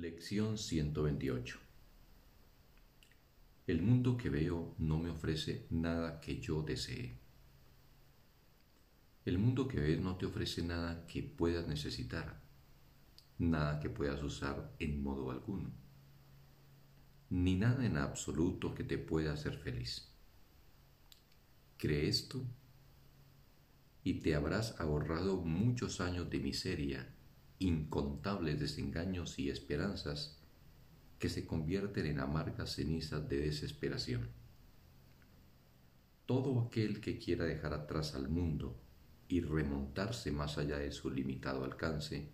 Lección 128 El mundo que veo no me ofrece nada que yo desee. El mundo que ves no te ofrece nada que puedas necesitar, nada que puedas usar en modo alguno, ni nada en absoluto que te pueda hacer feliz. Cree esto y te habrás ahorrado muchos años de miseria incontables desengaños y esperanzas que se convierten en amargas cenizas de desesperación. Todo aquel que quiera dejar atrás al mundo y remontarse más allá de su limitado alcance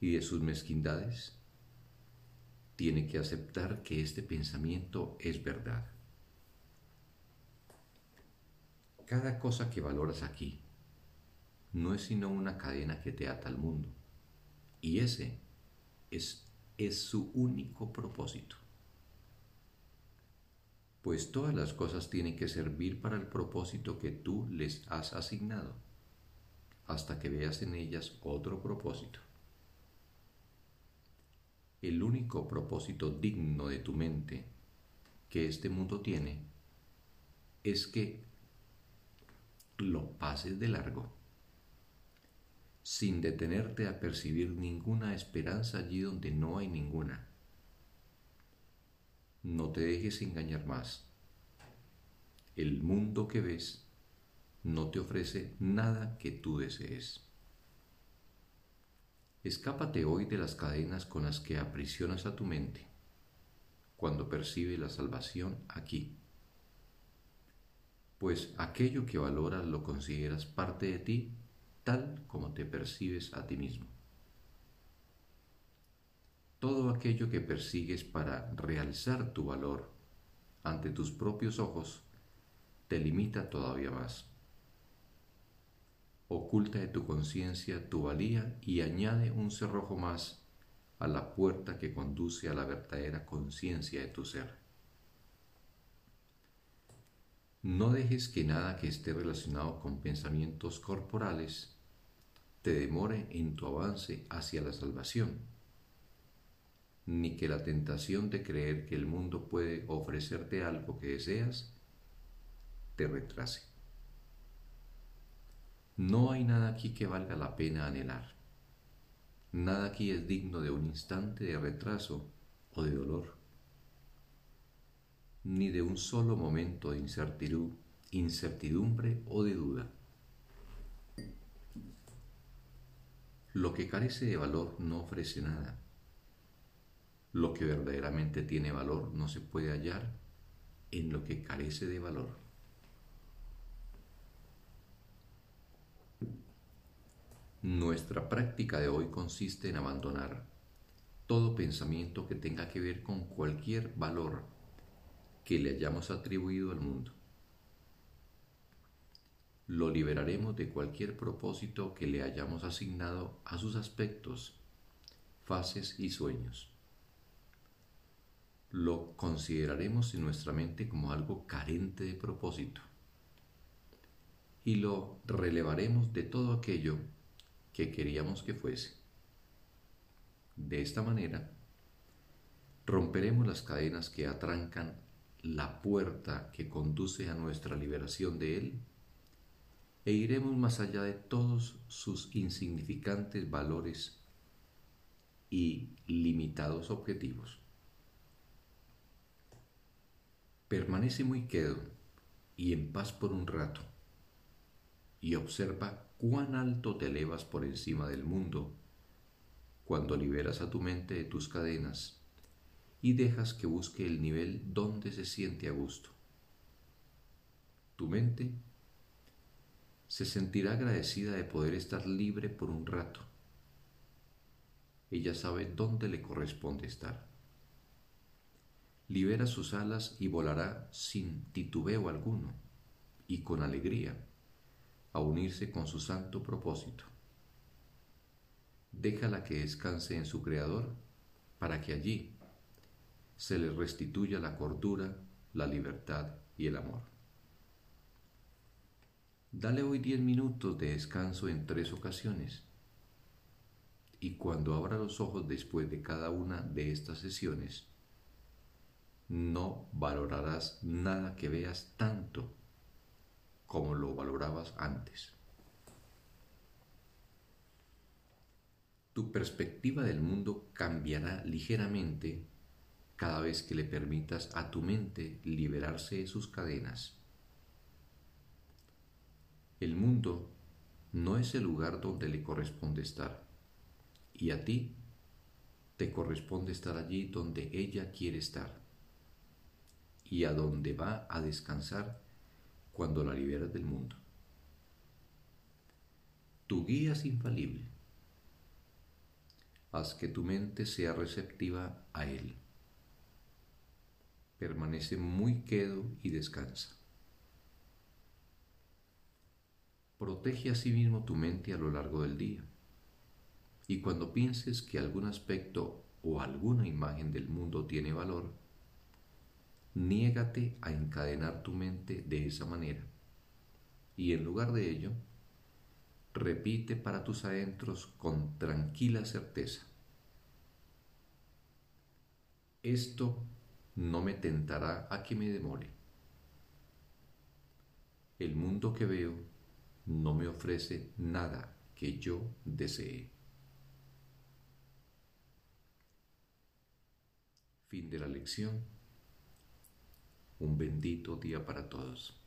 y de sus mezquindades, tiene que aceptar que este pensamiento es verdad. Cada cosa que valoras aquí no es sino una cadena que te ata al mundo y ese es, es su único propósito. Pues todas las cosas tienen que servir para el propósito que tú les has asignado, hasta que veas en ellas otro propósito. El único propósito digno de tu mente que este mundo tiene es que lo pases de largo sin detenerte a percibir ninguna esperanza allí donde no hay ninguna. No te dejes engañar más. El mundo que ves no te ofrece nada que tú desees. Escápate hoy de las cadenas con las que aprisionas a tu mente cuando percibe la salvación aquí. Pues aquello que valoras lo consideras parte de ti tal como te percibes a ti mismo. Todo aquello que persigues para realzar tu valor ante tus propios ojos te limita todavía más. Oculta de tu conciencia tu valía y añade un cerrojo más a la puerta que conduce a la verdadera conciencia de tu ser. No dejes que nada que esté relacionado con pensamientos corporales te demore en tu avance hacia la salvación, ni que la tentación de creer que el mundo puede ofrecerte algo que deseas te retrase. No hay nada aquí que valga la pena anhelar. Nada aquí es digno de un instante de retraso o de dolor, ni de un solo momento de incertidumbre o de duda. Lo que carece de valor no ofrece nada. Lo que verdaderamente tiene valor no se puede hallar en lo que carece de valor. Nuestra práctica de hoy consiste en abandonar todo pensamiento que tenga que ver con cualquier valor que le hayamos atribuido al mundo lo liberaremos de cualquier propósito que le hayamos asignado a sus aspectos, fases y sueños. Lo consideraremos en nuestra mente como algo carente de propósito y lo relevaremos de todo aquello que queríamos que fuese. De esta manera, romperemos las cadenas que atrancan la puerta que conduce a nuestra liberación de él e iremos más allá de todos sus insignificantes valores y limitados objetivos. Permanece muy quedo y en paz por un rato y observa cuán alto te elevas por encima del mundo cuando liberas a tu mente de tus cadenas y dejas que busque el nivel donde se siente a gusto. Tu mente se sentirá agradecida de poder estar libre por un rato. Ella sabe dónde le corresponde estar. Libera sus alas y volará sin titubeo alguno y con alegría a unirse con su santo propósito. Déjala que descanse en su Creador para que allí se le restituya la cordura, la libertad y el amor. Dale hoy diez minutos de descanso en tres ocasiones Y cuando abra los ojos después de cada una de estas sesiones, no valorarás nada que veas tanto como lo valorabas antes. Tu perspectiva del mundo cambiará ligeramente cada vez que le permitas a tu mente liberarse de sus cadenas. El mundo no es el lugar donde le corresponde estar, y a ti te corresponde estar allí donde ella quiere estar, y a donde va a descansar cuando la liberas del mundo. Tu guía es infalible. Haz que tu mente sea receptiva a él permanece muy quedo y descansa. Protege asimismo sí tu mente a lo largo del día. Y cuando pienses que algún aspecto o alguna imagen del mundo tiene valor, niégate a encadenar tu mente de esa manera. Y en lugar de ello, repite para tus adentros con tranquila certeza. Esto no me tentará a que me demore. El mundo que veo no me ofrece nada que yo desee. Fin de la lección. Un bendito día para todos.